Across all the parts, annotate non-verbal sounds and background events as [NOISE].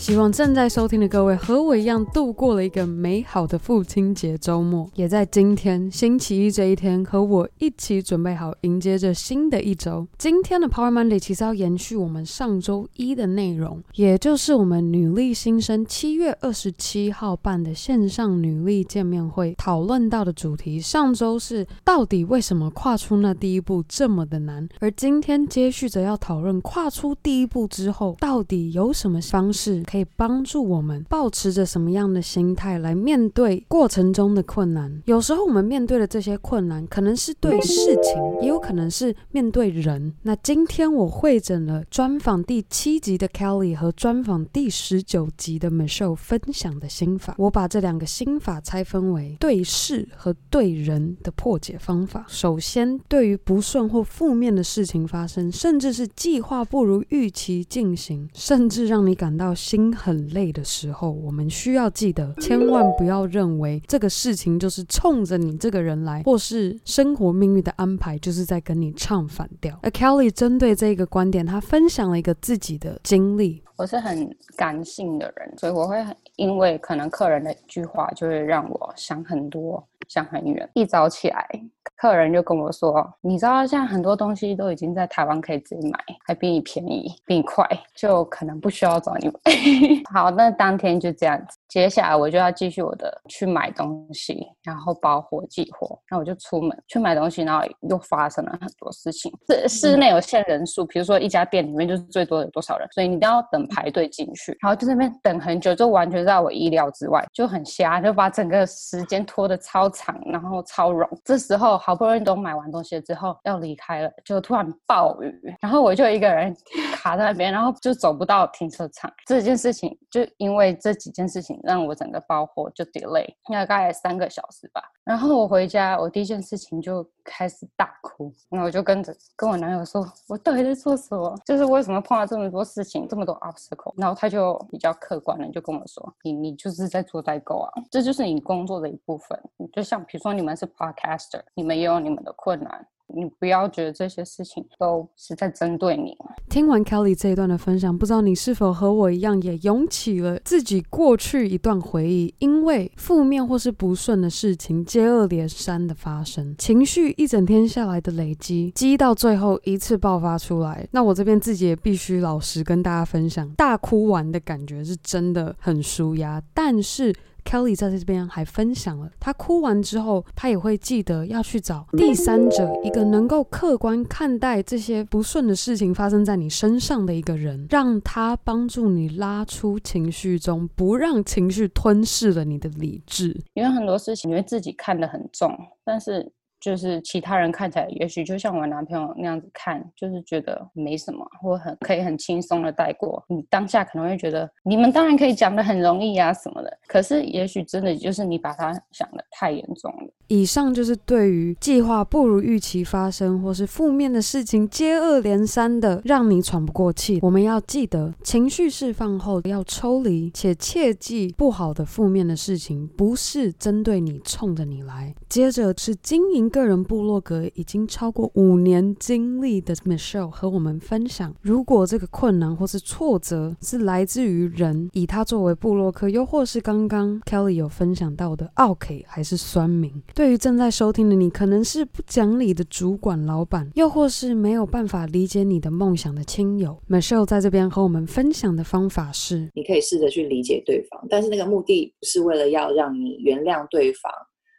希望正在收听的各位和我一样度过了一个美好的父亲节周末，也在今天星期一这一天和我一起准备好迎接着新的一周。今天的 Power Monday 其实要延续我们上周一的内容，也就是我们女力新生七月二十七号办的线上女力见面会讨论到的主题。上周是到底为什么跨出那第一步这么的难，而今天接续着要讨论跨出第一步之后到底有什么方式。可以帮助我们保持着什么样的心态来面对过程中的困难？有时候我们面对的这些困难，可能是对事情，也有可能是面对人。那今天我会诊了专访第七集的 Kelly 和专访第十九集的 Michelle 分享的心法，我把这两个心法拆分为对事和对人的破解方法。首先，对于不顺或负面的事情发生，甚至是计划不如预期进行，甚至让你感到心。心很累的时候，我们需要记得，千万不要认为这个事情就是冲着你这个人来，或是生活命运的安排就是在跟你唱反调。而 Kelly 针对这个观点，他分享了一个自己的经历。我是很感性的人，所以我会很因为可能客人的一句话，就会让我想很多。想很远，一早起来，客人就跟我说：“你知道，现在很多东西都已经在台湾可以自己买，还比你便宜，比你快，就可能不需要找你买。[LAUGHS] ”好，那当天就这样子。接下来我就要继续我的去买东西，然后包货寄货。那我就出门去买东西，然后又发生了很多事情。室室内有限人数，比如说一家店里面就是最多有多少人，所以你都要等排队进去。然后就在那边等很久，就完全在我意料之外，就很瞎，就把整个时间拖得超长，然后超冗。这时候好不容易都买完东西之后要离开了，就突然暴雨，然后我就一个人 [LAUGHS] 卡在那边，然后就走不到停车场。这件事情就因为这几件事情。让我整个包货就 delay，大概三个小时吧。然后我回家，我第一件事情就开始大哭。然后我就跟着跟我男友说：“我到底在做什么？就是为什么碰到这么多事情，这么多 obstacle？” 然后他就比较客观的就跟我说：“你你就是在做代购啊，这就是你工作的一部分。就像比如说你们是 podcaster，你们也有你们的困难。”你不要觉得这些事情都是在针对你。听完 Kelly 这一段的分享，不知道你是否和我一样，也涌起了自己过去一段回忆。因为负面或是不顺的事情接二连三的发生，情绪一整天下来的累积，积到最后一次爆发出来。那我这边自己也必须老实跟大家分享，大哭完的感觉是真的很舒压，但是。Kelly 在这边还分享了，他哭完之后，他也会记得要去找第三者，一个能够客观看待这些不顺的事情发生在你身上的一个人，让他帮助你拉出情绪中，不让情绪吞噬了你的理智。因为很多事情，你会自己看得很重，但是。就是其他人看起来，也许就像我男朋友那样子看，就是觉得没什么，或很可以很轻松的带过。你当下可能会觉得，你们当然可以讲的很容易啊什么的，可是也许真的就是你把他想的太严重了。以上就是对于计划不如预期发生，或是负面的事情接二连三的让你喘不过气，我们要记得，情绪释放后要抽离，且切记不好的负面的事情不是针对你，冲着你来。接着是经营。个人部落格已经超过五年经历的 Michelle 和我们分享，如果这个困难或是挫折是来自于人，以他作为部落客，又或是刚刚 Kelly 有分享到的奥 K 还是酸民，对于正在收听的你，可能是不讲理的主管、老板，又或是没有办法理解你的梦想的亲友，Michelle 在这边和我们分享的方法是：你可以试着去理解对方，但是那个目的不是为了要让你原谅对方。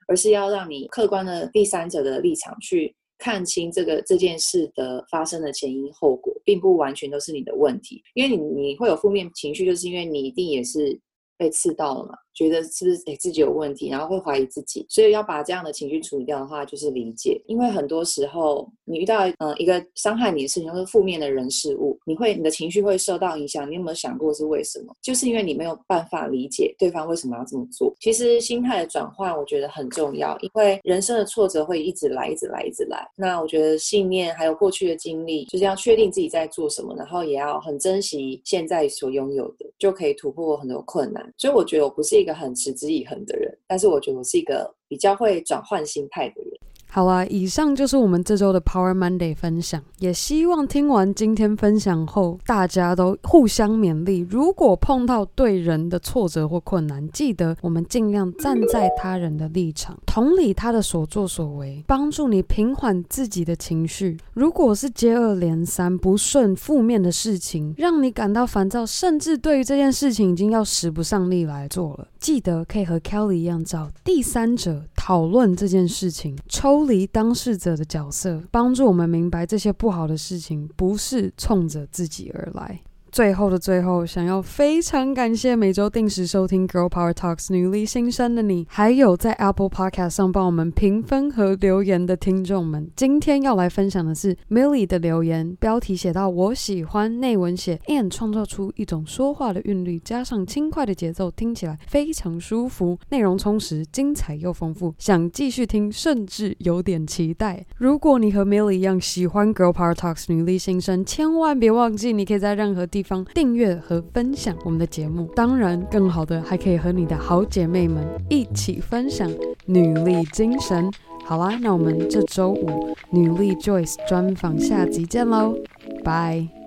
而是要让你客观的第三者的立场去看清这个这件事的发生的前因后果，并不完全都是你的问题，因为你你会有负面情绪，就是因为你一定也是被刺到了嘛。觉得是不是诶自己有问题，然后会怀疑自己，所以要把这样的情绪处理掉的话，就是理解。因为很多时候你遇到嗯一个伤害你的事情，或是负面的人事物，你会你的情绪会受到影响。你有没有想过是为什么？就是因为你没有办法理解对方为什么要这么做。其实心态的转换，我觉得很重要，因为人生的挫折会一直来，一直来，一直来。那我觉得信念还有过去的经历，就是要确定自己在做什么，然后也要很珍惜现在所拥有的。就可以突破很多困难。所以我觉得我不是一个很持之以恒的人，但是我觉得我是一个比较会转换心态的人。好啦，以上就是我们这周的 Power Monday 分享，也希望听完今天分享后，大家都互相勉励。如果碰到对人的挫折或困难，记得我们尽量站在他人的立场，同理他的所作所为，帮助你平缓自己的情绪。如果是接二连三不顺、负面的事情，让你感到烦躁，甚至对于这件事情已经要使不上力来做了，记得可以和 Kelly 一样找第三者讨论这件事情，抽。脱离当事者的角色，帮助我们明白这些不好的事情不是冲着自己而来。最后的最后，想要非常感谢每周定时收听《Girl Power Talks》女力新生的你，还有在 Apple Podcast 上帮我们评分和留言的听众们。今天要来分享的是 Millie 的留言，标题写到：“我喜欢内文写，and 创造出一种说话的韵律，加上轻快的节奏，听起来非常舒服。内容充实、精彩又丰富，想继续听，甚至有点期待。如果你和 Millie 一样喜欢《Girl Power Talks》女力新生，千万别忘记，你可以在任何地。地方订阅和分享我们的节目，当然更好的还可以和你的好姐妹们一起分享女力精神。好啦，那我们这周五女力 Joyce 专访下集见喽，拜。